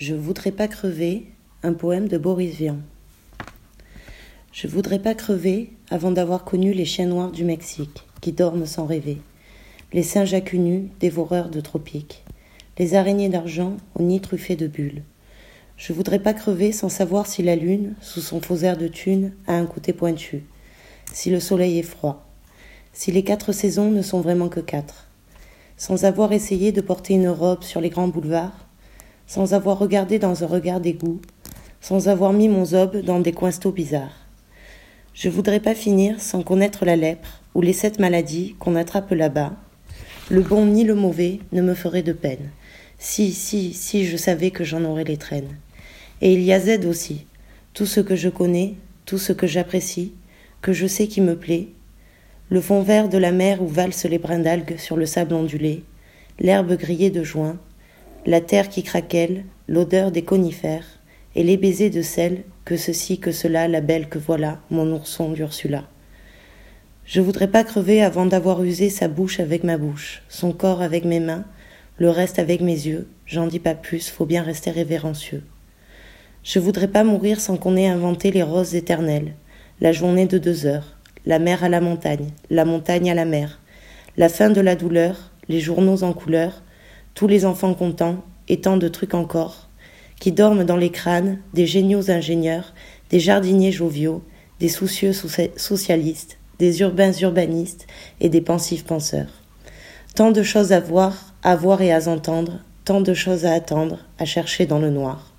Je voudrais pas crever, un poème de Boris Vian. Je voudrais pas crever avant d'avoir connu les chiens noirs du Mexique, qui dorment sans rêver, les singes à dévoreurs de tropiques, les araignées d'argent aux nids truffés de bulles. Je voudrais pas crever sans savoir si la lune, sous son faux air de thune, a un côté pointu, si le soleil est froid, si les quatre saisons ne sont vraiment que quatre, sans avoir essayé de porter une robe sur les grands boulevards, sans avoir regardé dans un regard d'égout, sans avoir mis mon zob dans des coinstos bizarres. Je voudrais pas finir sans connaître la lèpre ou les sept maladies qu'on attrape là-bas. Le bon ni le mauvais ne me ferait de peine. Si, si, si je savais que j'en aurais les traînes. Et il y a Z aussi, tout ce que je connais, tout ce que j'apprécie, que je sais qui me plaît. Le fond vert de la mer où valsent les brins d'algues sur le sable ondulé, l'herbe grillée de juin, la terre qui craquelle, l'odeur des conifères, et les baisers de celle que ceci, que cela, la belle que voilà, mon ourson d'Ursula. Je voudrais pas crever avant d'avoir usé sa bouche avec ma bouche, son corps avec mes mains, le reste avec mes yeux, j'en dis pas plus, faut bien rester révérencieux. Je voudrais pas mourir sans qu'on ait inventé les roses éternelles, la journée de deux heures, la mer à la montagne, la montagne à la mer, la fin de la douleur, les journaux en couleur, tous les enfants contents, et tant de trucs encore, qui dorment dans les crânes des géniaux ingénieurs, des jardiniers joviaux, des soucieux socialistes, des urbains urbanistes et des pensifs penseurs. Tant de choses à voir, à voir et à entendre, tant de choses à attendre, à chercher dans le noir.